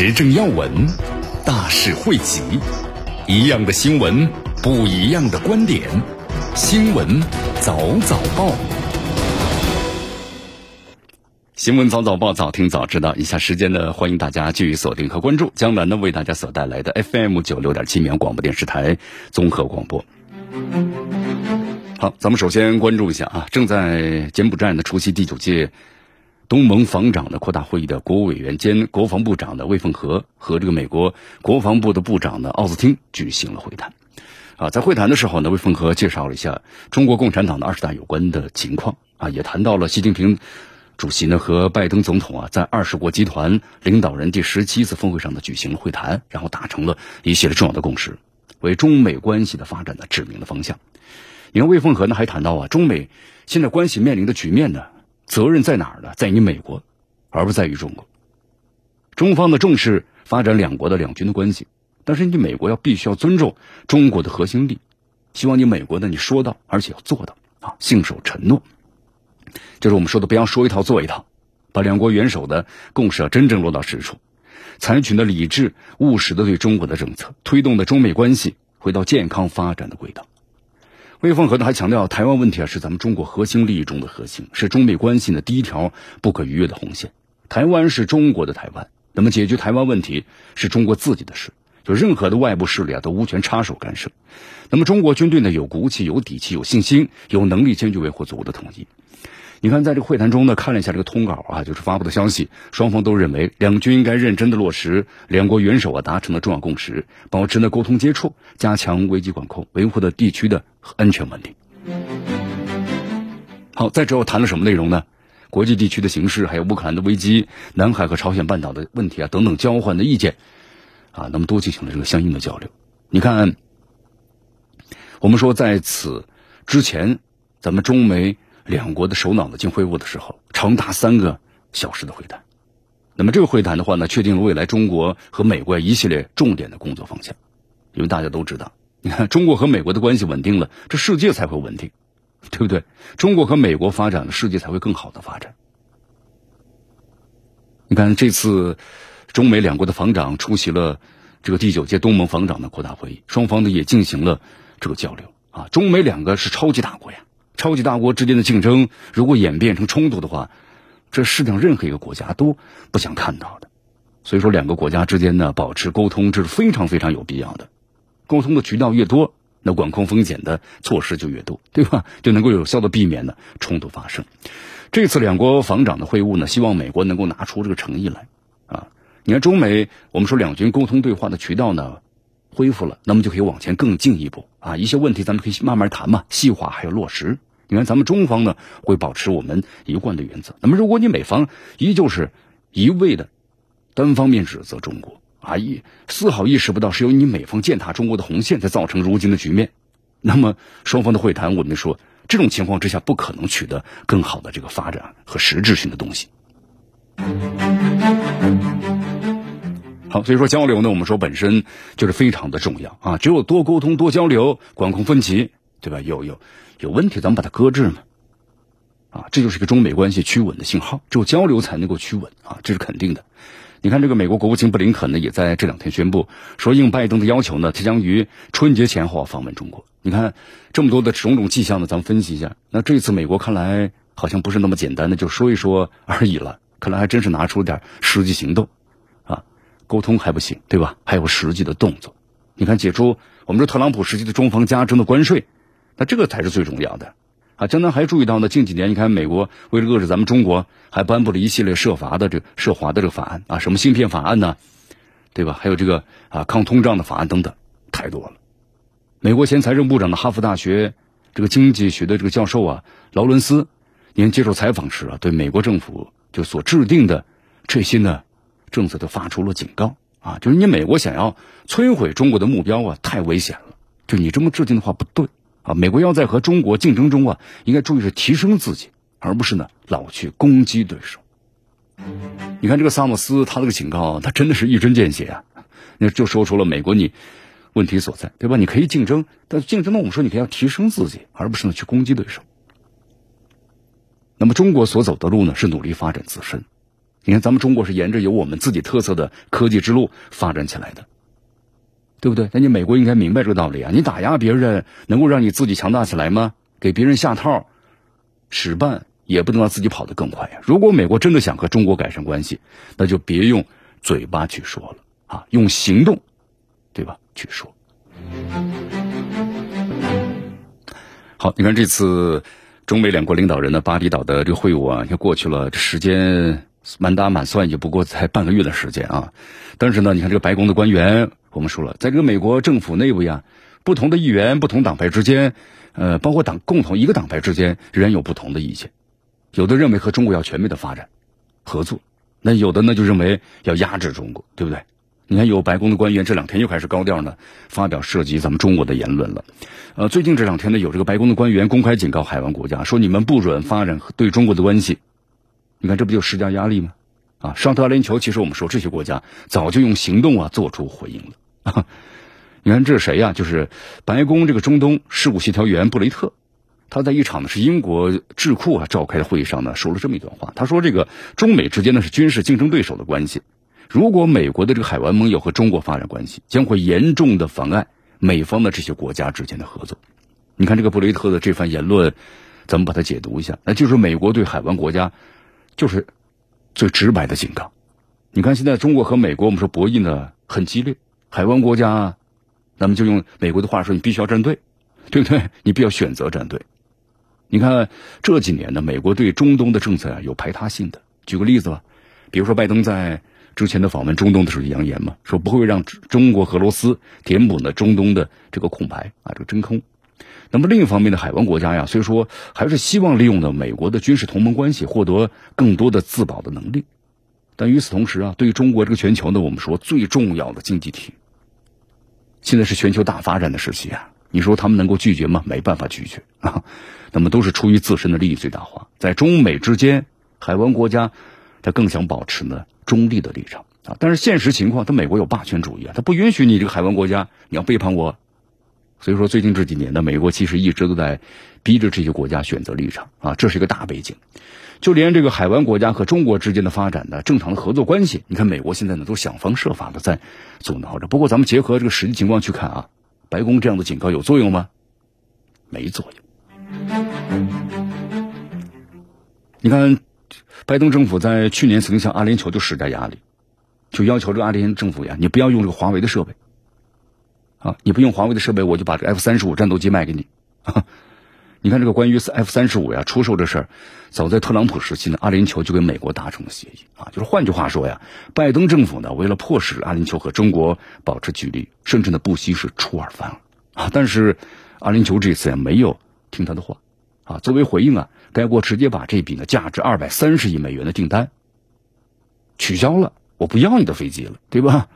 时政要闻，大事汇集，一样的新闻，不一样的观点。新闻早早报，新闻早早报，早听早知道。以下时间呢，欢迎大家继续锁定和关注江南呢为大家所带来的 FM 九六点七绵阳广播电视台综合广播。好，咱们首先关注一下啊，正在柬埔寨的出席第九届。东盟防长的扩大会议的国务委员兼国防部长的魏凤和和这个美国国防部的部长呢奥斯汀举行了会谈，啊，在会谈的时候呢，魏凤和介绍了一下中国共产党的二十大有关的情况，啊，也谈到了习近平主席呢和拜登总统啊在二十国集团领导人第十七次峰会上呢举行了会谈，然后达成了一系列重要的共识，为中美关系的发展呢指明了方向。你看魏凤和呢还谈到啊，中美现在关系面临的局面呢。责任在哪儿呢？在你美国，而不在于中国。中方的重视发展两国的两军的关系，但是你美国要必须要尊重中国的核心利益。希望你美国呢，你说到，而且要做到啊，信守承诺。就是我们说的，不要说一套做一套，把两国元首的共识要真正落到实处，采取的理智务实的对中国的政策，推动的中美关系回到健康发展的轨道。魏凤和呢还强调，台湾问题啊是咱们中国核心利益中的核心，是中美关系的第一条不可逾越的红线。台湾是中国的台湾，那么解决台湾问题是中国自己的事，就任何的外部势力啊都无权插手干涉。那么中国军队呢有骨气、有底气、有信心、有能力坚决维护祖国的统一。你看，在这个会谈中呢，看了一下这个通稿啊，就是发布的消息，双方都认为两军应该认真的落实两国元首啊达成的重要共识，保持呢沟通接触，加强危机管控，维护的地区的安全稳定。好，再之后谈了什么内容呢？国际地区的形势，还有乌克兰的危机、南海和朝鲜半岛的问题啊等等，交换的意见啊，那么都进行了这个相应的交流。你看，我们说在此之前，咱们中美。两国的首脑呢进会晤的时候，长达三个小时的会谈。那么这个会谈的话呢，确定了未来中国和美国一系列重点的工作方向。因为大家都知道，你 看中国和美国的关系稳定了，这世界才会稳定，对不对？中国和美国发展了，世界才会更好的发展。你看这次中美两国的防长出席了这个第九届东盟防长的扩大会议，双方呢也进行了这个交流啊。中美两个是超级大国呀。超级大国之间的竞争，如果演变成冲突的话，这世界上任何一个国家都不想看到的。所以说，两个国家之间呢，保持沟通这是非常非常有必要的。沟通的渠道越多，那管控风险的措施就越多，对吧？就能够有效的避免呢冲突发生。这次两国防长的会晤呢，希望美国能够拿出这个诚意来啊！你看，中美我们说两军沟通对话的渠道呢恢复了，那么就可以往前更进一步啊！一些问题咱们可以慢慢谈嘛，细化还有落实。你看，咱们中方呢会保持我们一贯的原则。那么，如果你美方依旧是一味的单方面指责中国啊，一丝毫意识不到是由你美方践踏中国的红线才造成如今的局面，那么双方的会谈，我们说这种情况之下不可能取得更好的这个发展和实质性的东西。好，所以说交流呢，我们说本身就是非常的重要啊，只有多沟通、多交流，管控分歧，对吧？有有。有问题，咱们把它搁置嘛，啊，这就是一个中美关系趋稳的信号。只有交流才能够趋稳啊，这是肯定的。你看，这个美国国务卿布林肯呢，也在这两天宣布说，应拜登的要求呢，他将于春节前后访问中国。你看这么多的种种迹象呢，咱们分析一下。那这次美国看来好像不是那么简单的就说一说而已了，看来还真是拿出了点实际行动啊。沟通还不行，对吧？还有实际的动作。你看，解除我们说特朗普时期的中方加征的关税。那这个才是最重要的，啊，江南还注意到呢，近几年你看美国为了遏制咱们中国，还颁布了一系列涉华的这涉华的这个法案啊，什么芯片法案呢，对吧？还有这个啊抗通胀的法案等等，太多了。美国前财政部长的哈佛大学这个经济学的这个教授啊劳伦斯，您接受采访时啊，对美国政府就所制定的这些呢政策都发出了警告啊，就是你美国想要摧毁中国的目标啊，太危险了。就你这么制定的话不对啊，美国要在和中国竞争中啊，应该注意是提升自己，而不是呢老去攻击对手。你看这个萨姆斯，他这个警告，他真的是一针见血啊，那就说出了美国你问题所在，对吧？你可以竞争，但竞争呢，我们说你可以要提升自己，而不是呢去攻击对手。那么中国所走的路呢，是努力发展自身。你看，咱们中国是沿着有我们自己特色的科技之路发展起来的，对不对？那你美国应该明白这个道理啊！你打压别人，能够让你自己强大起来吗？给别人下套、使绊，也不能让自己跑得更快呀。如果美国真的想和中国改善关系，那就别用嘴巴去说了啊，用行动，对吧？去说。好，你看这次。中美两国领导人呢，巴厘岛的这个会晤啊，也过去了，这时间满打满算也不过才半个月的时间啊。但是呢，你看这个白宫的官员，我们说了，在这个美国政府内部呀，不同的议员、不同党派之间，呃，包括党共同一个党派之间，仍然有不同的意见。有的认为和中国要全面的发展合作，那有的呢就认为要压制中国，对不对？你看，有白宫的官员这两天又开始高调呢，发表涉及咱们中国的言论了。呃，最近这两天呢，有这个白宫的官员公开警告海湾国家，说你们不准发展和对中国的关系。你看，这不就施加压力吗？啊，上特阿联酋，其实我们说这些国家早就用行动啊做出回应了。你看这是谁呀？就是白宫这个中东事务协调员布雷特，他在一场呢是英国智库啊召开的会议上呢说了这么一段话，他说这个中美之间呢是军事竞争对手的关系。如果美国的这个海湾盟友和中国发展关系，将会严重的妨碍美方的这些国家之间的合作。你看这个布雷特的这番言论，咱们把它解读一下，那就是美国对海湾国家就是最直白的警告。你看现在中国和美国，我们说博弈呢很激烈，海湾国家，那么就用美国的话说，你必须要站队，对不对？你必须要选择站队。你看这几年呢，美国对中东的政策啊有排他性的。举个例子吧，比如说拜登在。之前的访问中东的时候扬言嘛，说不会让中国、俄罗斯填补呢中东的这个空白啊，这个真空。那么另一方面的海湾国家呀，虽说还是希望利用呢美国的军事同盟关系，获得更多的自保的能力。但与此同时啊，对于中国这个全球呢，我们说最重要的经济体，现在是全球大发展的时期啊，你说他们能够拒绝吗？没办法拒绝啊。那么都是出于自身的利益最大化，在中美之间，海湾国家他更想保持呢。中立的立场啊，但是现实情况，他美国有霸权主义啊，他不允许你这个海湾国家你要背叛我，所以说最近这几年呢，美国其实一直都在逼着这些国家选择立场啊，这是一个大背景。就连这个海湾国家和中国之间的发展的正常的合作关系，你看美国现在呢都想方设法的在阻挠着。不过咱们结合这个实际情况去看啊，白宫这样的警告有作用吗？没作用。你看。拜登政府在去年曾经向阿联酋就施加压力，就要求这个阿联政府呀，你不要用这个华为的设备，啊，你不用华为的设备，我就把这 F 三十五战斗机卖给你。你看这个关于 F 三十五呀出售这事儿，早在特朗普时期呢，阿联酋就跟美国达成了协议啊，就是换句话说呀，拜登政府呢为了迫使阿联酋和中国保持距离，甚至呢不惜是出尔反尔啊，但是阿联酋这次也没有听他的话。啊，作为回应啊，该国直接把这笔呢价值二百三十亿美元的订单取消了，我不要你的飞机了，对吧？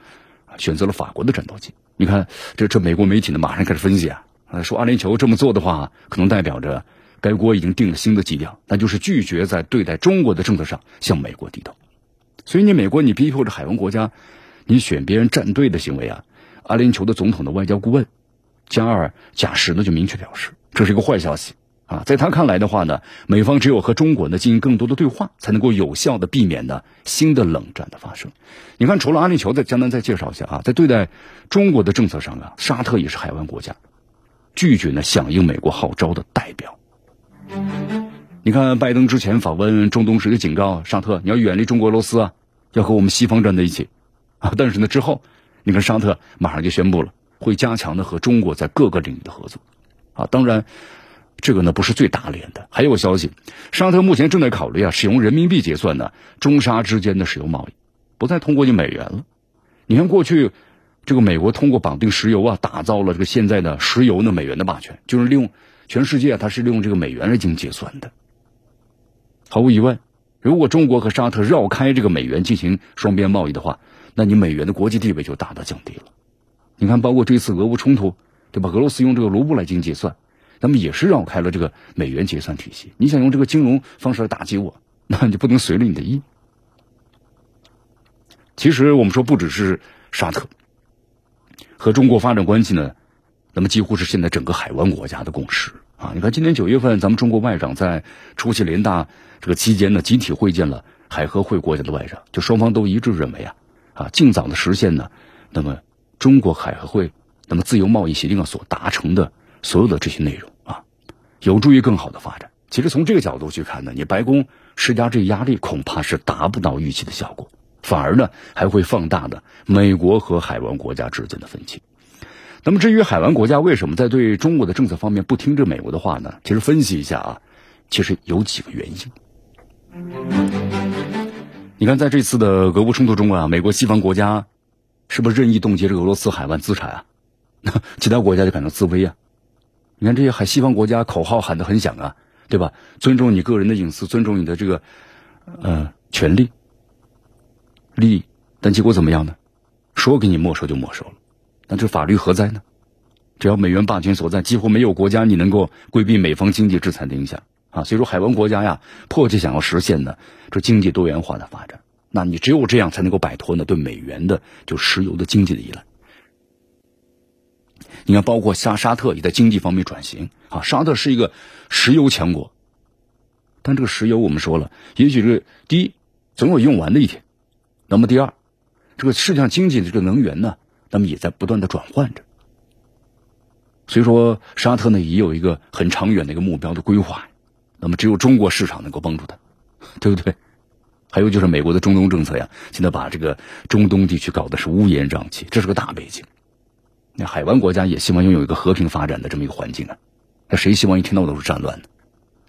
选择了法国的战斗机。你看，这这美国媒体呢马上开始分析啊，说阿联酋这么做的话，可能代表着该国已经定了新的基调，那就是拒绝在对待中国的政策上向美国低头。所以你美国你逼迫着海湾国家，你选别人站队的行为啊，阿联酋的总统的外交顾问加尔贾什呢就明确表示，这是一个坏消息。啊，在他看来的话呢，美方只有和中国呢进行更多的对话，才能够有效的避免呢新的冷战的发生。你看，除了阿联酋，在江南再介绍一下啊，在对待中国的政策上啊，沙特也是海湾国家，拒绝呢响应美国号召的代表。你看，拜登之前访问中东时就警告沙特，你要远离中国、俄罗斯啊，要和我们西方站在一起 啊。但是呢，之后你看沙特马上就宣布了，会加强的和中国在各个领域的合作啊。当然。这个呢不是最打脸的，还有个消息，沙特目前正在考虑啊使用人民币结算呢中沙之间的石油贸易，不再通过你美元了。你看过去，这个美国通过绑定石油啊，打造了这个现在的石油呢美元的霸权，就是利用全世界它是利用这个美元来进行结算的。毫无疑问，如果中国和沙特绕开这个美元进行双边贸易的话，那你美元的国际地位就大大降低了。你看，包括这次俄乌冲突，对吧？俄罗斯用这个卢布来进行结算，那么也是绕开了这个美元结算体系。你想用这个金融方式来打击我，那你就不能随了你的意。其实我们说，不只是沙特和中国发展关系呢，那么几乎是现在整个海湾国家的共识。啊，你看，今年九月份，咱们中国外长在出席联大这个期间呢，集体会见了海合会国家的外长，就双方都一致认为啊，啊，尽早的实现呢，那么中国海合会那么自由贸易协定上所达成的所有的这些内容，有助于更好的发展。其实从这个角度去看呢，你白宫施加这压力，恐怕是达不到预期的效果，反而呢还会放大的美国和海湾国家之间的分歧。那么，至于海湾国家为什么在对中国的政策方面不听这美国的话呢？其实分析一下啊，其实有几个原因。你看，在这次的俄乌冲突中啊，美国西方国家是不是任意冻结这俄罗斯海湾资产啊？那 其他国家就感到自危啊。你看这些海西方国家口号喊得很响啊，对吧？尊重你个人的隐私，尊重你的这个呃权利、利益，但结果怎么样呢？说给你没收就没收了。那这法律何在呢？只要美元霸权所在，几乎没有国家你能够规避美方经济制裁的影响啊！所以说，海湾国家呀，迫切想要实现呢这经济多元化的发展，那你只有这样才能够摆脱呢对美元的就石油的经济的依赖。你看，包括沙沙特也在经济方面转型啊，沙特是一个石油强国，但这个石油我们说了，也许是第一总有用完的一天，那么第二，这个世界上经济的这个能源呢？那么也在不断的转换着，所以说沙特呢也有一个很长远的一个目标的规划，那么只有中国市场能够帮助他，对不对？还有就是美国的中东政策呀，现在把这个中东地区搞得是乌烟瘴气，这是个大背景。那海湾国家也希望拥有一个和平发展的这么一个环境啊，那谁希望一听到都是战乱呢？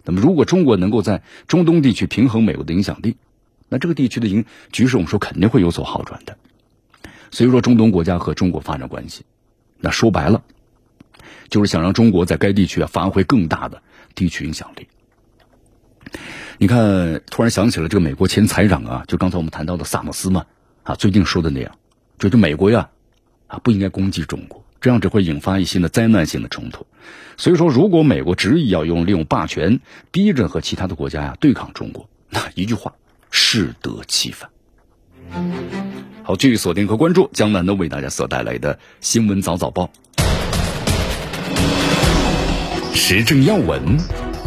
那么如果中国能够在中东地区平衡美国的影响力，那这个地区的影局势我们说肯定会有所好转的。所以说，中东国家和中国发展关系，那说白了，就是想让中国在该地区啊发挥更大的地区影响力。你看，突然想起了这个美国前财长啊，就刚才我们谈到的萨默斯嘛，啊，最近说的那样，就是美国呀，不应该攻击中国，这样只会引发一些的灾难性的冲突。所以说，如果美国执意要用利用霸权逼着和其他的国家呀对抗中国，那一句话，适得其反。好，继续锁定和关注江南的为大家所带来的新闻早早报，时政要闻，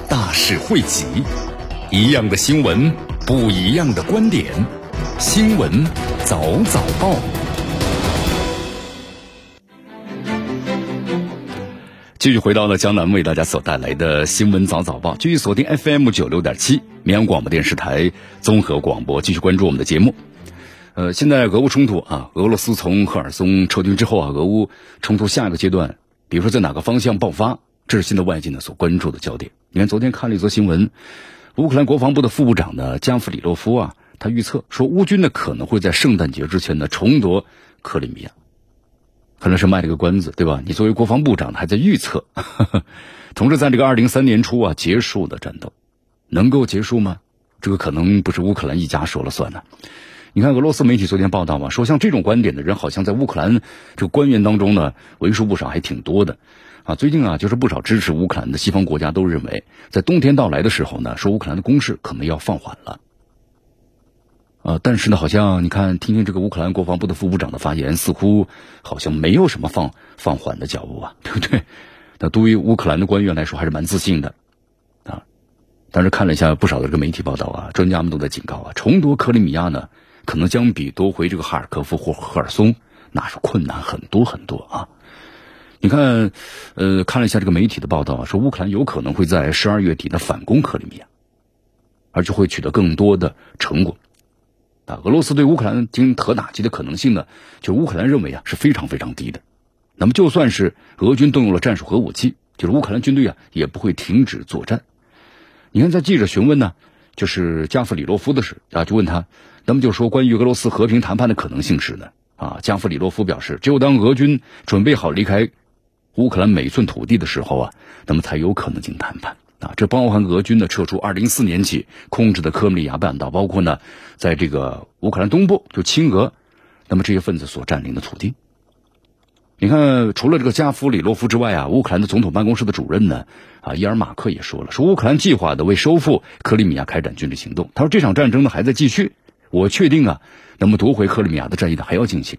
大事汇集，一样的新闻，不一样的观点，新闻早早报。继续回到了江南为大家所带来的新闻早早报，继续锁定 FM 九六点七绵阳广播电视台综合广播，继续关注我们的节目。呃，现在俄乌冲突啊，俄罗斯从赫尔松撤军之后啊，俄乌冲突下一个阶段，比如说在哪个方向爆发，这是现在外界呢所关注的焦点。你看，昨天看了一则新闻，乌克兰国防部的副部长呢加夫里洛夫啊，他预测说乌军呢可能会在圣诞节之前呢重夺克里米亚，可能是卖了个关子，对吧？你作为国防部长还在预测，同时在这个二零三年初啊结束的战斗，能够结束吗？这个可能不是乌克兰一家说了算的。你看，俄罗斯媒体昨天报道嘛，说像这种观点的人，好像在乌克兰这个官员当中呢，为数不少，还挺多的。啊，最近啊，就是不少支持乌克兰的西方国家都认为，在冬天到来的时候呢，说乌克兰的攻势可能要放缓了。啊，但是呢，好像你看，听听这个乌克兰国防部的副部长的发言，似乎好像没有什么放放缓的脚步啊，对不对？那对于乌克兰的官员来说，还是蛮自信的。啊，但是看了一下不少的这个媒体报道啊，专家们都在警告啊，重夺克里米亚呢。可能将比夺回这个哈尔科夫或赫尔松那是困难很多很多啊！你看，呃，看了一下这个媒体的报道啊，说乌克兰有可能会在十二月底的反攻克里米亚，而且会取得更多的成果。啊，俄罗斯对乌克兰进行核打击的可能性呢，就乌克兰认为啊是非常非常低的。那么就算是俄军动用了战术核武器，就是乌克兰军队啊也不会停止作战。你看，在记者询问呢，就是加夫里洛夫的时啊，就问他。那么就说关于俄罗斯和平谈判的可能性时呢？啊，加夫里洛夫表示，只有当俄军准备好离开乌克兰每寸土地的时候啊，那么才有可能进行谈判。啊，这包含俄军呢撤出二零一四年起控制的克里米亚半岛，包括呢在这个乌克兰东部就亲俄，那么这些分子所占领的土地。你看，除了这个加夫里洛夫之外啊，乌克兰的总统办公室的主任呢，啊伊尔马克也说了，说乌克兰计划的为收复克里米亚开展军事行动。他说这场战争呢还在继续，我确定啊，那么夺回克里米亚的战役呢还要进行。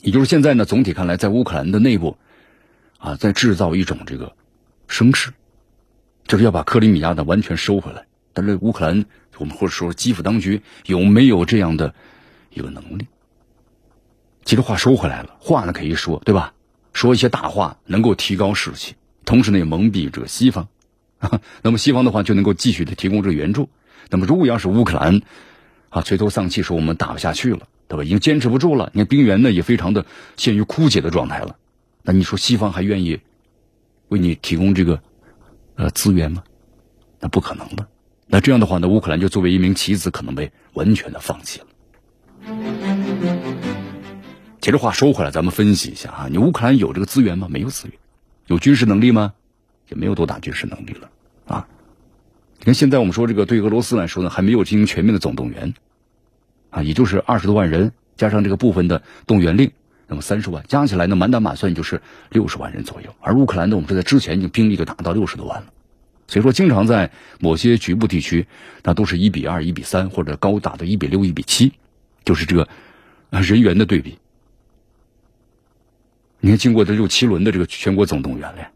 也就是现在呢，总体看来，在乌克兰的内部，啊，在制造一种这个声势，就是要把克里米亚呢完全收回来。但是乌克兰，我们或者说基辅当局有没有这样的一个能力？其实话收回来了，话呢可以说，对吧？说一些大话能够提高士气，同时呢也蒙蔽着西方。那么西方的话就能够继续的提供这个援助。那么如果要是乌克兰啊垂头丧气说我们打不下去了，对吧？已经坚持不住了，你看兵源呢也非常的陷于枯竭的状态了。那你说西方还愿意为你提供这个呃资源吗？那不可能的。那这样的话呢，乌克兰就作为一名棋子，可能被完全的放弃了。其实话说回来，咱们分析一下啊，你乌克兰有这个资源吗？没有资源，有军事能力吗？也没有多大军事能力了啊。你看现在我们说这个对俄罗斯来说呢，还没有进行全面的总动员啊，也就是二十多万人加上这个部分的动员令，那么三十万加起来呢，满打满算就是六十万人左右。而乌克兰呢，我们说在之前已经兵力就达到六十多万了，所以说经常在某些局部地区，那都是一比二、一比三或者高达的一比六、一比七，就是这个人员的对比。你看，经过这六七轮的这个全国总动员了，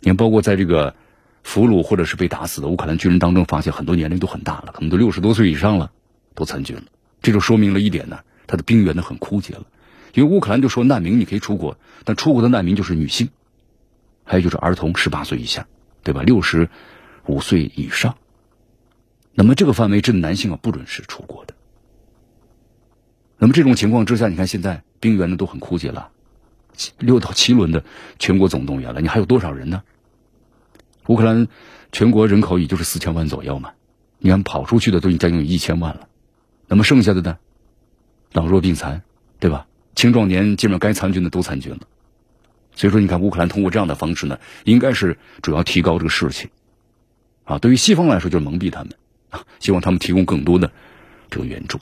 你看，包括在这个俘虏或者是被打死的乌克兰军人当中，发现很多年龄都很大了，可能都六十多岁以上了，都参军了。这就说明了一点呢，他的兵源呢很枯竭了。因为乌克兰就说难民你可以出国，但出国的难民就是女性，还有就是儿童十八岁以下，对吧？六十五岁以上。那么这个范围之内，男性啊不准是出国的。那么这种情况之下，你看现在兵源呢都很枯竭了。六到七轮的全国总动员了，你还有多少人呢？乌克兰全国人口也就是四千万左右嘛，你看跑出去的都已经将近一千万了，那么剩下的呢？老弱病残，对吧？青壮年基本上该参军的都参军了，所以说你看乌克兰通过这样的方式呢，应该是主要提高这个士气，啊，对于西方来说就是蒙蔽他们，啊，希望他们提供更多的这个援助。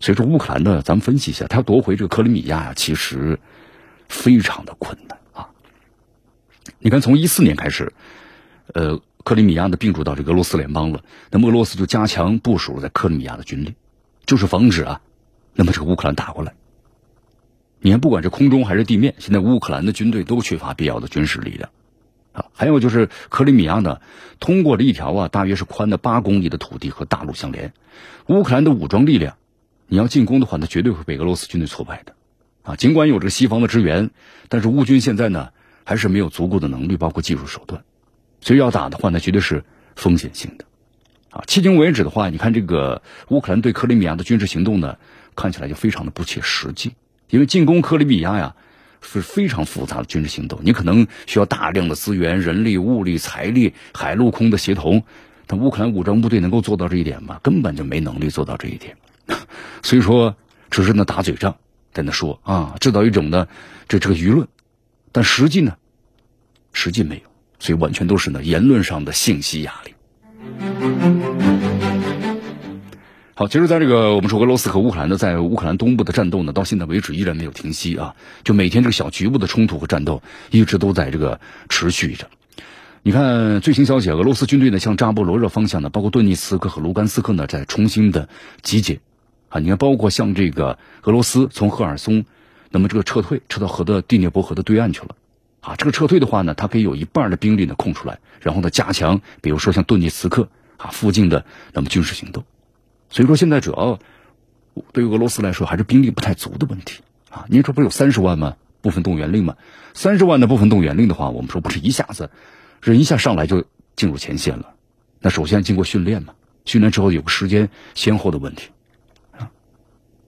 所以说乌克兰呢，咱们分析一下，他夺回这个克里米亚呀，其实。非常的困难啊！你看，从一四年开始，呃，克里米亚呢并入到这个俄罗斯联邦了，那么俄罗斯就加强部署在克里米亚的军力，就是防止啊，那么这个乌克兰打过来。你看，不管是空中还是地面，现在乌克兰的军队都缺乏必要的军事力量啊。还有就是克里米亚呢，通过了一条啊，大约是宽的八公里的土地和大陆相连，乌克兰的武装力量，你要进攻的话，那绝对会被俄罗斯军队挫败的。啊，尽管有这个西方的支援，但是乌军现在呢还是没有足够的能力，包括技术手段，所以要打的话，那绝对是风险性的。啊，迄今为止的话，你看这个乌克兰对克里米亚的军事行动呢，看起来就非常的不切实际。因为进攻克里米亚呀是非常复杂的军事行动，你可能需要大量的资源、人力、物力、财力、海陆空的协同。但乌克兰武装部队能够做到这一点吗？根本就没能力做到这一点。所以说，只是那打嘴仗。在那说啊，制造一种呢，这这个舆论，但实际呢，实际没有，所以完全都是呢言论上的信息压力。好，其实，在这个我们说俄罗斯和乌克兰呢，在乌克兰东部的战斗呢，到现在为止依然没有停息啊，就每天这个小局部的冲突和战斗一直都在这个持续着。你看最新消息，俄罗斯军队呢向扎波罗热方向呢，包括顿涅茨克和卢甘斯克呢，在重新的集结。啊，你看，包括像这个俄罗斯从赫尔松，那么这个撤退撤到河的第聂伯河的对岸去了，啊，这个撤退的话呢，它可以有一半的兵力呢空出来，然后呢加强，比如说像顿涅茨克啊附近的那么军事行动，所以说现在主要对于俄罗斯来说还是兵力不太足的问题啊。您说不是有三十万吗？部分动员令吗？三十万的部分动员令的话，我们说不是一下子，人一下上来就进入前线了，那首先经过训练嘛，训练之后有个时间先后的问题啊。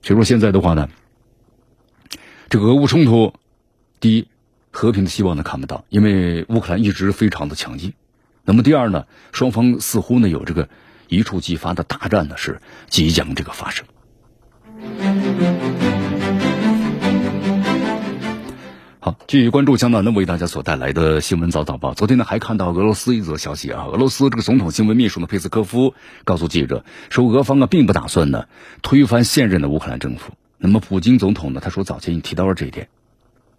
所以说现在的话呢，这个俄乌冲突，第一，和平的希望呢看不到，因为乌克兰一直非常的强硬。那么第二呢，双方似乎呢有这个一触即发的大战呢是即将这个发生。好。继续关注江南呢为大家所带来的新闻早早报。昨天呢还看到俄罗斯一则消息啊，俄罗斯这个总统新闻秘书呢佩斯科夫告诉记者说，俄方啊并不打算呢推翻现任的乌克兰政府。那么普京总统呢他说早前已经提到了这一点，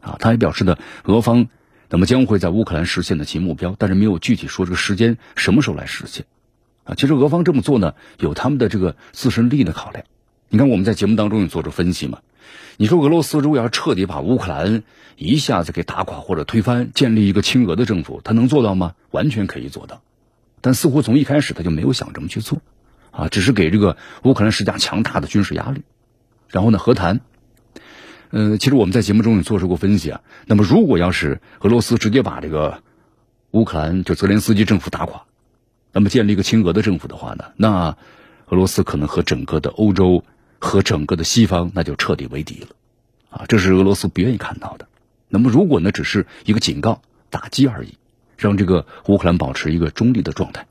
啊，他还表示呢俄方那么将会在乌克兰实现的其目标，但是没有具体说这个时间什么时候来实现。啊，其实俄方这么做呢有他们的这个自身利益的考量。你看我们在节目当中也做出分析嘛。你说俄罗斯如果要彻底把乌克兰一下子给打垮或者推翻，建立一个亲俄的政府，他能做到吗？完全可以做到，但似乎从一开始他就没有想这么去做，啊，只是给这个乌克兰施加强大的军事压力，然后呢和谈。嗯，其实我们在节目中也做出过分析啊。那么如果要是俄罗斯直接把这个乌克兰就泽连斯基政府打垮，那么建立一个亲俄的政府的话呢，那俄罗斯可能和整个的欧洲。和整个的西方那就彻底为敌了，啊，这是俄罗斯不愿意看到的。那么如果呢只是一个警告、打击而已，让这个乌克兰保持一个中立的状态，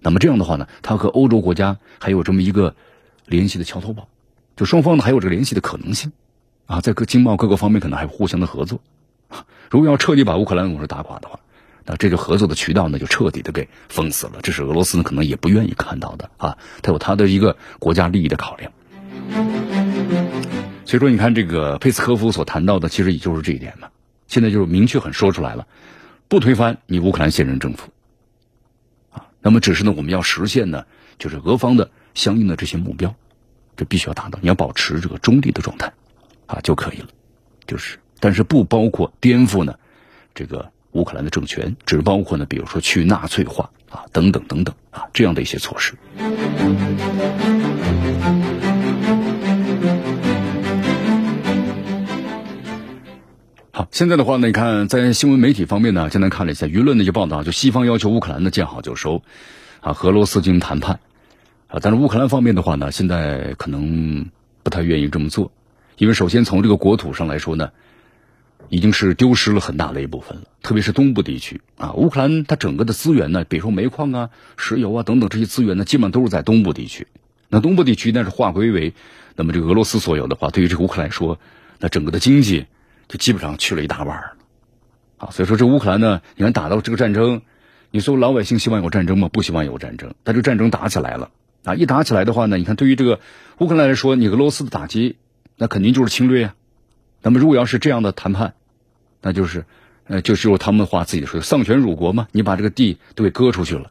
那么这样的话呢，他和欧洲国家还有这么一个联系的桥头堡，就双方呢还有这个联系的可能性，啊，在各经贸各个方面可能还互相的合作。如果要彻底把乌克兰攻势打垮的话，那这个合作的渠道呢就彻底的给封死了。这是俄罗斯呢可能也不愿意看到的啊，他有他的一个国家利益的考量。所以说，你看这个佩斯科夫所谈到的，其实也就是这一点嘛。现在就是明确很说出来了，不推翻你乌克兰现任政府，啊，那么只是呢，我们要实现呢，就是俄方的相应的这些目标，这必须要达到。你要保持这个中立的状态，啊就可以了。就是，但是不包括颠覆呢这个乌克兰的政权，只包括呢，比如说去纳粹化啊等等等等啊这样的一些措施。好，现在的话呢，你看在新闻媒体方面呢，简单看了一下舆论的一些报道，就西方要求乌克兰呢见好就收，啊，和俄罗斯进行谈判，啊，但是乌克兰方面的话呢，现在可能不太愿意这么做，因为首先从这个国土上来说呢，已经是丢失了很大的一部分了，特别是东部地区啊，乌克兰它整个的资源呢，比如说煤矿啊、石油啊等等这些资源呢，基本上都是在东部地区，那东部地区那是划归为那么这个俄罗斯所有的话，对于这个乌克兰来说，那整个的经济。就基本上去了一大半了，啊，所以说这乌克兰呢，你看打到这个战争，你说老百姓希望有战争吗？不希望有战争，但这个战争打起来了，啊，一打起来的话呢，你看对于这个乌克兰来说，你俄罗斯的打击，那肯定就是侵略啊。那么如果要是这样的谈判，那就是，呃，就是用他们的话自己说，丧权辱国嘛，你把这个地都给割出去了，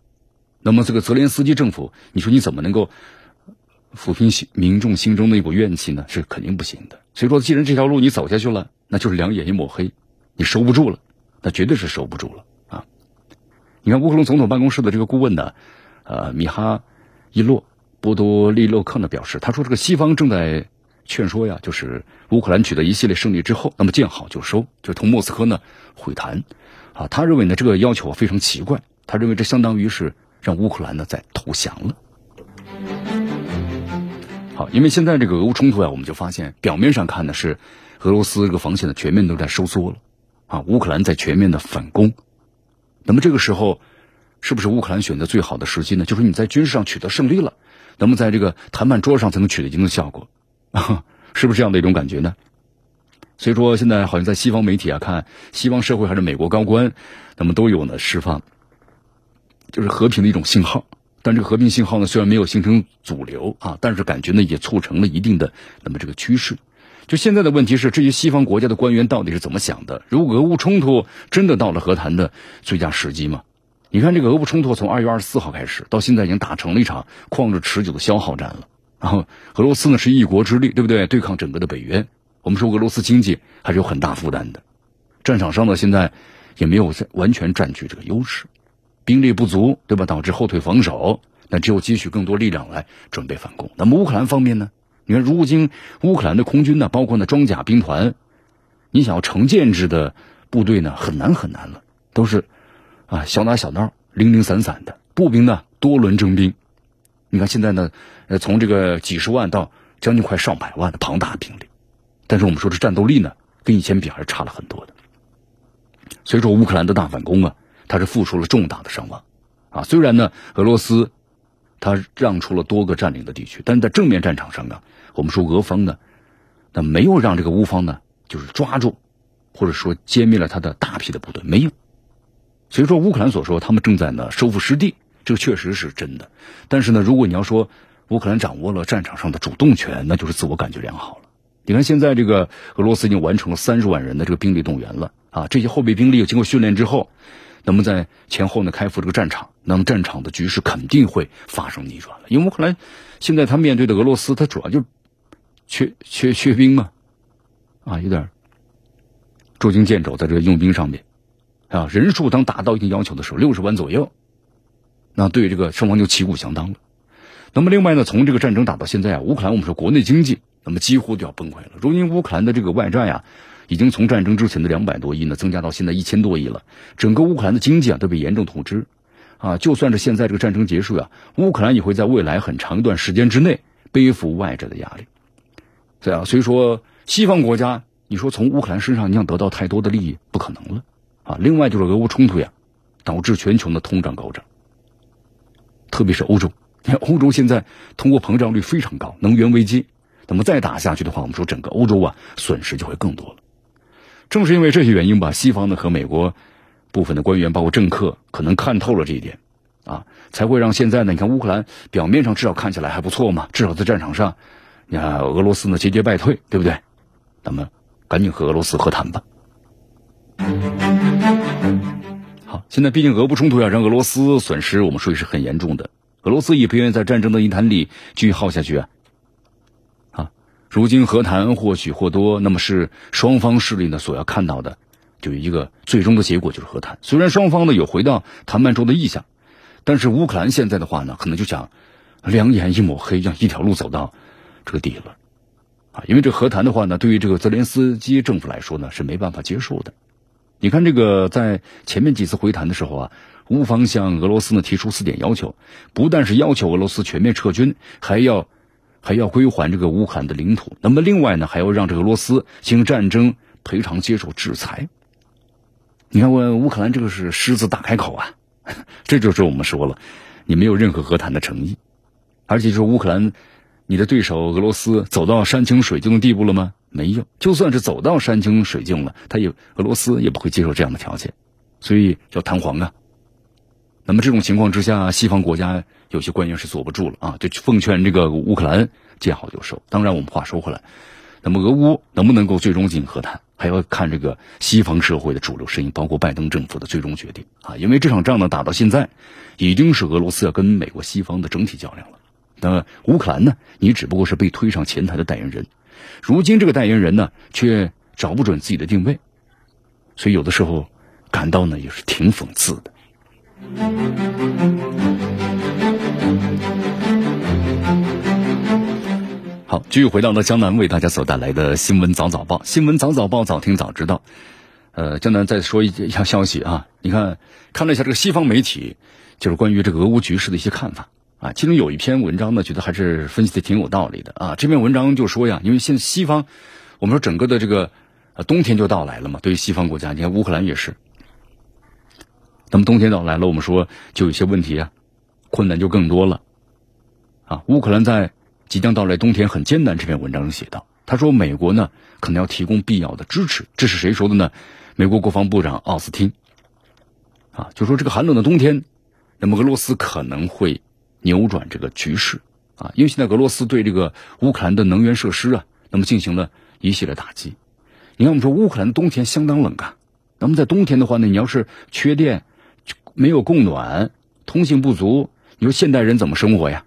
那么这个泽连斯基政府，你说你怎么能够抚平民众心中的一股怨气呢？是肯定不行的。所以说，既然这条路你走下去了。那就是两眼一抹黑，你收不住了，那绝对是收不住了啊！你看乌克兰总统办公室的这个顾问呢，呃，米哈伊洛波多利洛克呢表示，他说这个西方正在劝说呀，就是乌克兰取得一系列胜利之后，那么见好就收，就同莫斯科呢会谈啊。他认为呢这个要求非常奇怪，他认为这相当于是让乌克兰呢在投降了。好，因为现在这个俄乌冲突啊，我们就发现表面上看呢是。俄罗斯这个防线的全面都在收缩了，啊，乌克兰在全面的反攻，那么这个时候，是不是乌克兰选择最好的时机呢？就是你在军事上取得胜利了，那么在这个谈判桌上才能取得一定的效果，是不是这样的一种感觉呢？所以说，现在好像在西方媒体啊，看西方社会还是美国高官，那么都有呢释放，就是和平的一种信号。但这个和平信号呢，虽然没有形成主流啊，但是感觉呢也促成了一定的那么这个趋势。就现在的问题是，至于西方国家的官员到底是怎么想的？如果俄乌冲突真的到了和谈的最佳时机吗？你看，这个俄乌冲突从二月二十四号开始，到现在已经打成了一场旷日持久的消耗战了。然后，俄罗斯呢是一国之力，对不对？对抗整个的北约。我们说俄罗斯经济还是有很大负担的，战场上呢现在也没有在完全占据这个优势，兵力不足，对吧？导致后退防守，那只有积蓄更多力量来准备反攻。那么乌克兰方面呢？你看，如今乌克兰的空军呢，包括呢装甲兵团，你想要成建制的部队呢，很难很难了，都是啊小打小闹、零零散散的。步兵呢，多轮征兵，你看现在呢，呃，从这个几十万到将近快上百万的庞大兵力，但是我们说这战斗力呢，跟以前比还是差了很多的。所以说，乌克兰的大反攻啊，它是付出了重大的伤亡啊。虽然呢，俄罗斯他让出了多个占领的地区，但是在正面战场上啊。我们说俄方呢，那没有让这个乌方呢，就是抓住或者说歼灭了他的大批的部队，没有。所以说，乌克兰所说他们正在呢收复失地，这个确实是真的。但是呢，如果你要说乌克兰掌握了战场上的主动权，那就是自我感觉良好了。你看，现在这个俄罗斯已经完成了三十万人的这个兵力动员了啊，这些后备兵力经过训练之后，那么在前后呢开赴这个战场，那么战场的局势肯定会发生逆转了。因为乌克兰现在他面对的俄罗斯，他主要就缺缺缺兵嘛，啊，有点捉襟见肘在这个用兵上面。啊，人数当达到一定要求的时候，六十万左右，那对这个双方就旗鼓相当了。那么另外呢，从这个战争打到现在啊，乌克兰我们说国内经济那么几乎就要崩溃了。如今乌克兰的这个外债呀，已经从战争之前的两百多亿呢，增加到现在一千多亿了。整个乌克兰的经济啊都被严重透支啊。就算是现在这个战争结束呀，乌克兰也会在未来很长一段时间之内背负外债的压力。对啊，所以说西方国家，你说从乌克兰身上你想得到太多的利益，不可能了。啊，另外就是俄乌冲突呀，导致全球的通胀高涨，特别是欧洲。你看，欧洲现在通货膨胀率非常高，能源危机，那么再打下去的话，我们说整个欧洲啊，损失就会更多了。正是因为这些原因吧，西方呢和美国部分的官员，包括政客，可能看透了这一点，啊，才会让现在呢，你看乌克兰表面上至少看起来还不错嘛，至少在战场上，你看俄罗斯呢节节败退，对不对？那么赶紧和俄罗斯和谈吧。好，现在毕竟俄乌冲突要让俄罗斯损失，我们说也是很严重的。俄罗斯也不愿意在战争的泥潭里继续耗下去啊！啊，如今和谈或许或多，那么是双方势力呢所要看到的，就一个最终的结果就是和谈。虽然双方呢有回到谈判桌的意向，但是乌克兰现在的话呢，可能就想两眼一抹黑，让一条路走到这个底了啊！因为这和谈的话呢，对于这个泽连斯基政府来说呢，是没办法接受的。你看，这个在前面几次会谈的时候啊，乌方向俄罗斯呢提出四点要求，不但是要求俄罗斯全面撤军，还要还要归还这个乌克兰的领土。那么另外呢，还要让这个俄罗斯进行战争赔偿，接受制裁。你看，我乌克兰这个是狮子大开口啊，这就是我们说了，你没有任何和谈的诚意，而且是乌克兰，你的对手俄罗斯走到山清水净的地步了吗？没有，就算是走到山清水净了，他也俄罗斯也不会接受这样的条件，所以叫弹簧啊。那么这种情况之下，西方国家有些官员是坐不住了啊，就奉劝这个乌克兰见好就收。当然，我们话说回来，那么俄乌能不能够最终进行和谈，还要看这个西方社会的主流声音，包括拜登政府的最终决定啊。因为这场仗呢打到现在，已经是俄罗斯要跟美国西方的整体较量了。那么乌克兰呢，你只不过是被推上前台的代言人。如今这个代言人呢，却找不准自己的定位，所以有的时候感到呢也是挺讽刺的。好，继续回到呢江南为大家所带来的新闻早早报，新闻早早报，早听早知道。呃，江南再说一条消息啊，你看看了一下这个西方媒体，就是关于这个俄乌局势的一些看法。啊，其中有一篇文章呢，觉得还是分析的挺有道理的啊。这篇文章就说呀，因为现在西方，我们说整个的这个呃冬天就到来了嘛，对于西方国家，你看乌克兰也是。那么冬天到来了，我们说就有些问题啊，困难就更多了。啊，乌克兰在即将到来冬天很艰难。这篇文章中写道，他说美国呢可能要提供必要的支持，这是谁说的呢？美国国防部长奥斯汀。啊，就说这个寒冷的冬天，那么俄罗斯可能会。扭转这个局势啊，因为现在俄罗斯对这个乌克兰的能源设施啊，那么进行了一系列打击。你看，我们说乌克兰冬天相当冷啊，那么在冬天的话呢，你要是缺电、没有供暖、通信不足，你说现代人怎么生活呀？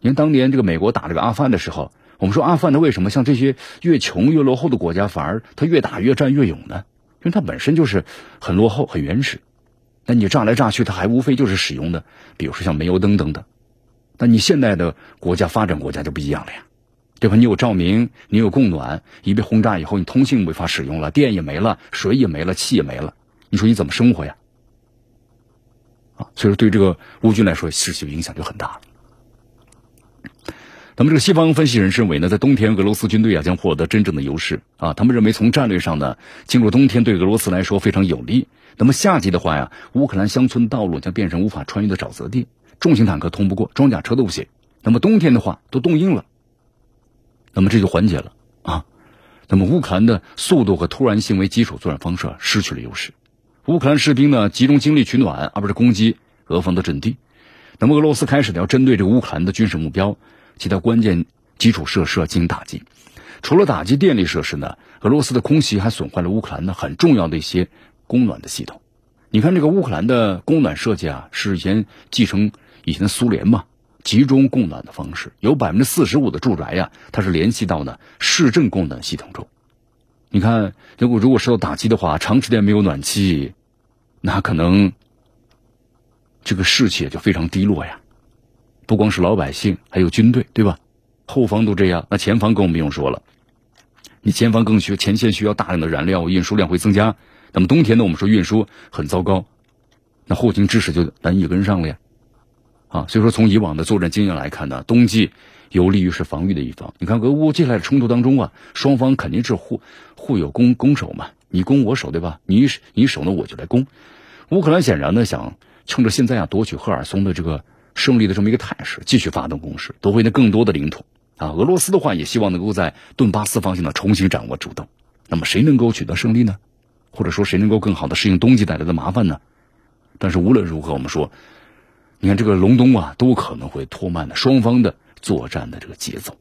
你看当年这个美国打这个阿富汗的时候，我们说阿富汗它为什么像这些越穷越落后的国家，反而它越打越战越勇呢？因为它本身就是很落后、很原始。那你炸来炸去，它还无非就是使用的，比如说像煤油灯等等。那你现在的国家发展国家就不一样了呀，对吧？你有照明，你有供暖，一被轰炸以后，你通信没法使用了，电也没了，水也没了，气也没了，你说你怎么生活呀？啊，所以说对这个乌军来说，实际影响就很大了。那么这个西方分析人士认为呢，在冬天俄罗斯军队啊将获得真正的优势啊，他们认为从战略上呢，进入冬天对俄罗斯来说非常有利。那么夏季的话呀，乌克兰乡村道路将变成无法穿越的沼泽地，重型坦克通不过，装甲车都不行。那么冬天的话，都冻硬了。那么这就缓解了啊。那么乌克兰的速度和突然性为基础作战方式失去了优势。乌克兰士兵呢集中精力取暖，而不是攻击俄方的阵地。那么俄罗斯开始呢要针对这乌克兰的军事目标、其他关键基础设施进行打击。除了打击电力设施呢，俄罗斯的空袭还损坏了乌克兰的很重要的一些供暖的系统。你看这个乌克兰的供暖设计啊，是以前继承以前的苏联嘛，集中供暖的方式，有百分之四十五的住宅呀，它是联系到呢市政供暖系统中。你看，如果如果受到打击的话，长时间没有暖气，那可能这个士气也就非常低落呀。不光是老百姓，还有军队，对吧？后方都这样，那前方更不用说了。你前方更需前线需要大量的燃料，运输量会增加。那么冬天呢，我们说运输很糟糕，那后勤支持就难以跟上了呀。啊，所以说从以往的作战经验来看呢，冬季有利于是防御的一方。你看俄乌接下来的冲突当中啊，双方肯定是互互有攻攻守嘛，你攻我守对吧？你你守呢，我就来攻。乌克兰显然呢想趁着现在啊夺取赫尔松的这个胜利的这么一个态势，继续发动攻势，夺回那更多的领土。啊，俄罗斯的话也希望能够在顿巴斯方向呢重新掌握主动。那么谁能够取得胜利呢？或者说谁能够更好的适应冬季带来的麻烦呢？但是无论如何，我们说，你看这个隆冬啊，都可能会拖慢了双方的作战的这个节奏。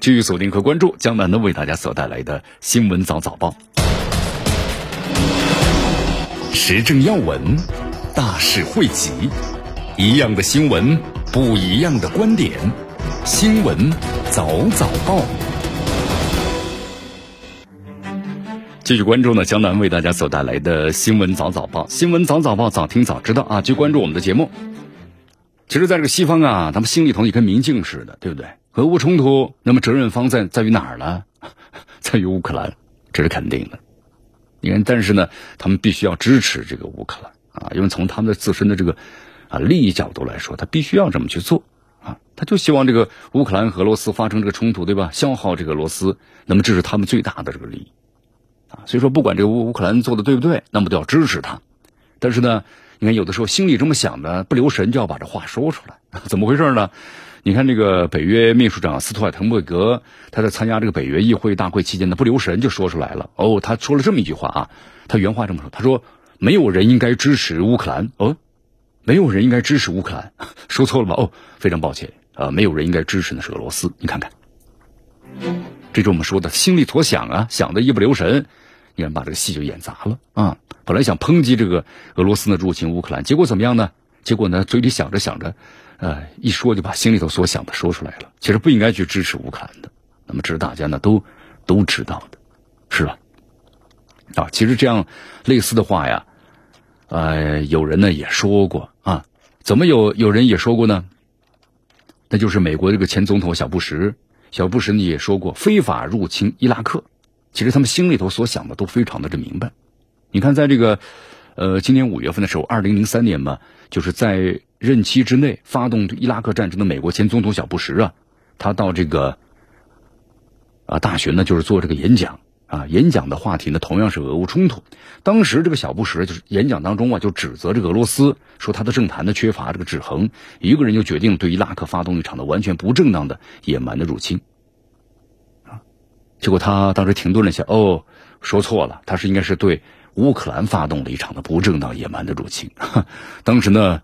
继续锁定和关注江南呢为大家所带来的新闻早早报，时政要闻，大事汇集，一样的新闻，不一样的观点，新闻早早报。继续关注呢，江南为大家所带来的新闻早早报，新闻早早报，早听早知道啊！继续关注我们的节目。其实，在这个西方啊，他们心里头也跟明镜似的，对不对？俄乌冲突，那么责任方在在于哪儿呢？在于乌克兰，这是肯定的。你看，但是呢，他们必须要支持这个乌克兰啊，因为从他们的自身的这个啊利益角度来说，他必须要这么去做啊，他就希望这个乌克兰和俄罗斯发生这个冲突，对吧？消耗这个俄罗斯，那么这是他们最大的这个利益。啊，所以说不管这个乌乌克兰做的对不对，那么都要支持他。但是呢，你看有的时候心里这么想的，不留神就要把这话说出来，怎么回事呢？你看这个北约秘书长斯托尔滕贝格，他在参加这个北约议会大会期间呢，不留神就说出来了。哦，他说了这么一句话啊，他原话这么说，他说没有人应该支持乌克兰。哦，没有人应该支持乌克兰，说错了吧？哦，非常抱歉啊，没有人应该支持的是俄罗斯。你看看，这是我们说的心里所想啊，想的一不留神。你看，把这个戏就演砸了啊！本来想抨击这个俄罗斯呢入侵乌克兰，结果怎么样呢？结果呢，嘴里想着想着，呃，一说就把心里头所想的说出来了。其实不应该去支持乌克兰的，那么这是大家呢都都知道的，是吧？啊，其实这样类似的话呀，呃，有人呢也说过啊，怎么有有人也说过呢？那就是美国这个前总统小布什，小布什呢也说过非法入侵伊拉克。其实他们心里头所想的都非常的这明白，你看，在这个，呃，今年五月份的时候，二零零三年嘛，就是在任期之内发动伊拉克战争的美国前总统小布什啊，他到这个啊大学呢，就是做这个演讲啊，演讲的话题呢同样是俄乌冲突。当时这个小布什就是演讲当中啊，就指责这个俄罗斯，说他的政坛呢缺乏这个制衡，一个人就决定对伊拉克发动一场的完全不正当的野蛮的入侵。结果他当时停顿了一下，哦，说错了，他是应该是对乌克兰发动了一场的不正当野蛮的入侵。当时呢，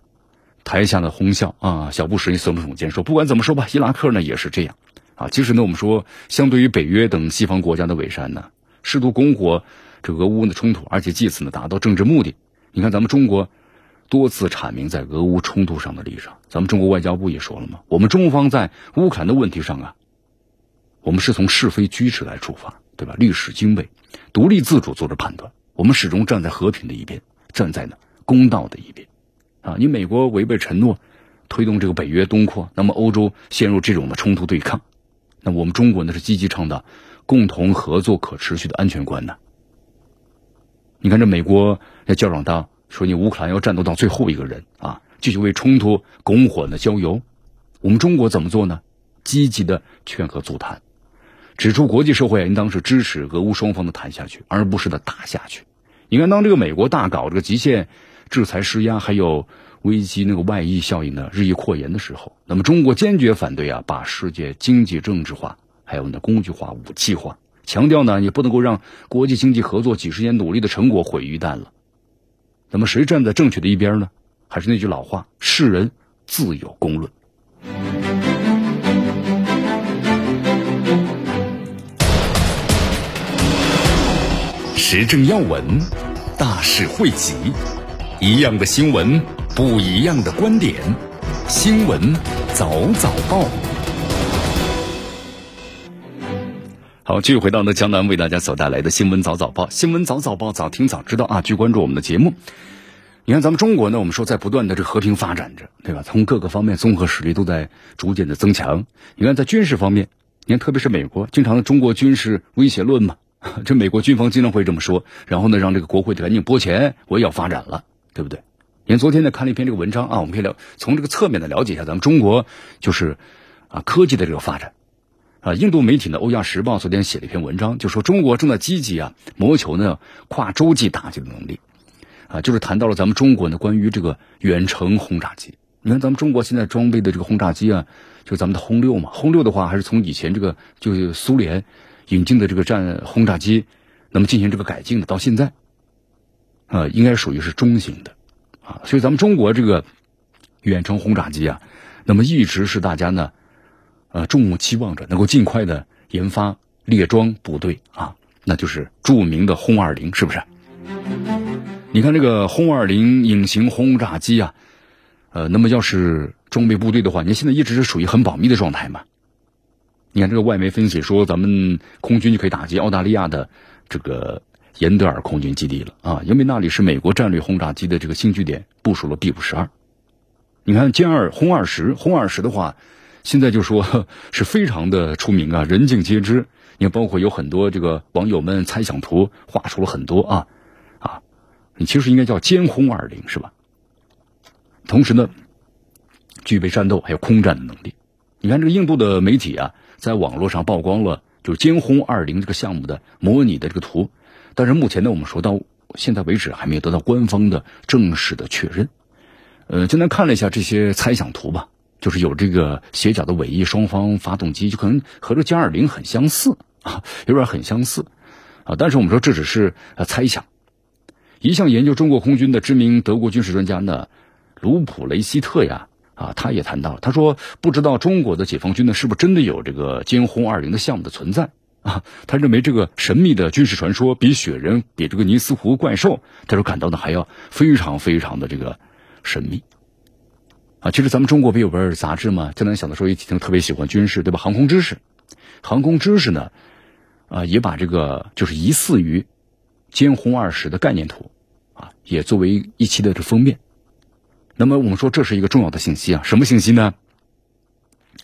台下的哄笑啊，小布什耸了耸肩说：“不管怎么说吧，伊拉克呢也是这样啊。其实呢，我们说，相对于北约等西方国家的伪善呢，试图拱火这俄乌的冲突，而且借此呢达到政治目的。你看，咱们中国多次阐明在俄乌冲突上的立场，咱们中国外交部也说了嘛，我们中方在乌克兰的问题上啊。”我们是从是非曲直来出发，对吧？历史经纬，独立自主做着判断。我们始终站在和平的一边，站在呢公道的一边。啊，你美国违背承诺，推动这个北约东扩，那么欧洲陷入这种的冲突对抗，那我们中国呢是积极倡导共同合作、可持续的安全观呢。你看这美国在叫嚷道说你乌克兰要战斗到最后一个人啊，继续为冲突拱火呢浇油。我们中国怎么做呢？积极的劝和促谈。指出国际社会应当是支持俄乌双方的谈下去，而不是的打下去。你看，当这个美国大搞这个极限制裁施压，还有危机那个外溢效应呢日益扩延的时候，那么中国坚决反对啊，把世界经济政治化还有呢工具化、武器化，强调呢也不能够让国际经济合作几十年努力的成果毁于一旦了。那么谁站在正确的一边呢？还是那句老话：世人自有公论。时政要闻，大事汇集，一样的新闻，不一样的观点。新闻早早报，好，继续回到呢江南为大家所带来的新闻早早报。新闻早早报，早听早知道啊！继续关注我们的节目。你看，咱们中国呢，我们说在不断的这和平发展着，对吧？从各个方面综合实力都在逐渐的增强。你看，在军事方面，你看，特别是美国，经常的中国军事威胁论嘛。这美国军方经常会这么说，然后呢，让这个国会赶紧拨钱，我也要发展了，对不对？你看昨天呢看了一篇这个文章啊，我们可以了从这个侧面的了解一下咱们中国就是啊科技的这个发展啊。印度媒体呢《欧亚时报》昨天写了一篇文章，就说中国正在积极啊谋求呢跨洲际打击的能力啊，就是谈到了咱们中国呢关于这个远程轰炸机。你看咱们中国现在装备的这个轰炸机啊，就咱们的轰六嘛，轰六的话还是从以前这个就是苏联。引进的这个战轰炸机，那么进行这个改进的，到现在，呃，应该属于是中型的，啊，所以咱们中国这个远程轰炸机啊，那么一直是大家呢，呃，众目期望着能够尽快的研发列装部队啊，那就是著名的轰二零，是不是？你看这个轰二零隐形轰炸机啊，呃，那么要是装备部队的话，你现在一直是属于很保密的状态嘛。你看这个外媒分析说，咱们空军就可以打击澳大利亚的这个严德尔空军基地了啊，因为那里是美国战略轰炸机的这个新据点，部署了 B 五十二。你看歼二轰二十，轰二十的话，现在就说 是非常的出名啊，人尽皆知。你看，包括有很多这个网友们猜想图画出了很多啊啊，你其实应该叫歼轰二零是吧？同时呢，具备战斗还有空战的能力。你看这个印度的媒体啊。在网络上曝光了就是歼轰二零这个项目的模拟的这个图，但是目前呢，我们说到现在为止还没有得到官方的正式的确认。呃，今天看了一下这些猜想图吧，就是有这个斜角的尾翼双方发动机，就可能和这歼二零很相似啊，有点很相似啊。但是我们说这只是呃猜想。一项研究中国空军的知名德国军事专家呢，卢普雷希特呀。啊，他也谈到了，他说不知道中国的解放军呢是不是真的有这个歼轰二零的项目的存在啊？他认为这个神秘的军事传说比雪人、比这个尼斯湖怪兽，他说感到呢还要非常非常的这个神秘啊。其实咱们中国不有本杂志吗？江南小的时候也挺特别喜欢军事，对吧？航空知识，航空知识呢啊也把这个就是疑似于歼轰二十的概念图啊也作为一期的这封面。那么我们说这是一个重要的信息啊，什么信息呢？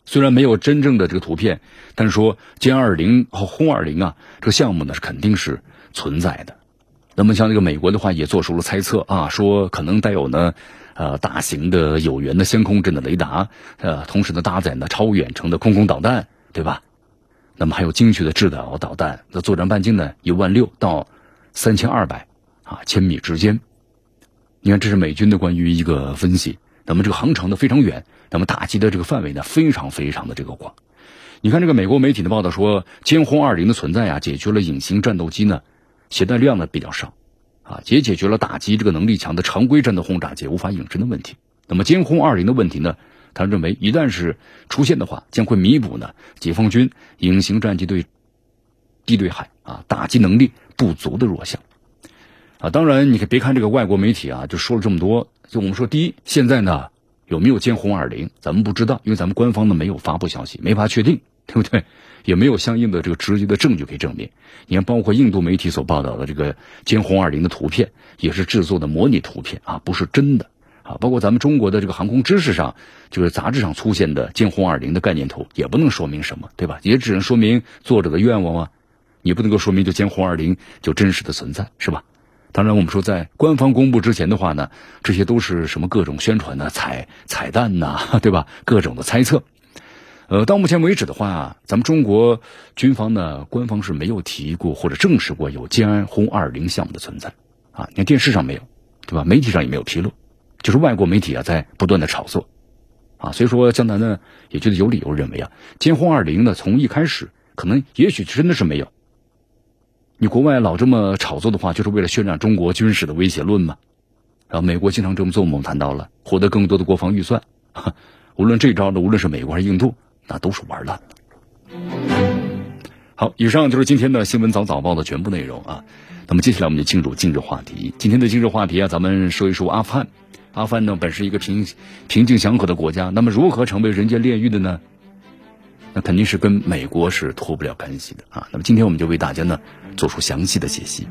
虽然没有真正的这个图片，但是说歼二零和轰二零啊，这个项目呢是肯定是存在的。那么像这个美国的话也做出了猜测啊，说可能带有呢呃大型的有源的相空阵的雷达，呃，同时呢搭载呢超远程的空空导弹，对吧？那么还有精确的制导导弹的作战半径呢一万六到三千二百啊千米之间。你看，这是美军的关于一个分析。那么这个航程呢非常远，那么打击的这个范围呢非常非常的这个广。你看这个美国媒体的报道说，歼轰二零的存在啊，解决了隐形战斗机呢携带量呢比较少，啊，也解决了打击这个能力强的常规战斗轰炸机无法隐身的问题。那么歼轰二零的问题呢，他认为一旦是出现的话，将会弥补呢解放军隐形战机对地对海啊打击能力不足的弱项。啊，当然，你可别看这个外国媒体啊，就说了这么多。就我们说，第一，现在呢有没有歼轰二零，咱们不知道，因为咱们官方呢没有发布消息，没法确定，对不对？也没有相应的这个直接的证据可以证明。你看，包括印度媒体所报道的这个歼轰二零的图片，也是制作的模拟图片啊，不是真的啊。包括咱们中国的这个航空知识上，就是杂志上出现的歼轰二零的概念图，也不能说明什么，对吧？也只能说明作者的愿望啊，你不能够说明就歼轰二零就真实的存在，是吧？当然，我们说在官方公布之前的话呢，这些都是什么各种宣传呢、彩彩蛋呐，对吧？各种的猜测。呃，到目前为止的话，咱们中国军方呢，官方是没有提过或者证实过有歼轰二零项目的存在啊。你看电视上没有，对吧？媒体上也没有披露，就是外国媒体啊在不断的炒作啊。所以说，江南呢也觉得有理由认为啊，歼轰二零呢从一开始可能也许真的是没有。你国外老这么炒作的话，就是为了渲染中国军事的威胁论嘛。然后美国经常这么做，我们谈到了获得更多的国防预算。无论这招呢，无论是美国还是印度，那都是玩烂的。好，以上就是今天的新闻早早报的全部内容啊。那么接下来我们就进入今日话题。今天的今日话题啊，咱们说一说阿富汗。阿富汗呢，本是一个平平静祥和的国家，那么如何成为人间炼狱的呢？那肯定是跟美国是脱不了干系的啊。那么今天我们就为大家呢做出详细的解析。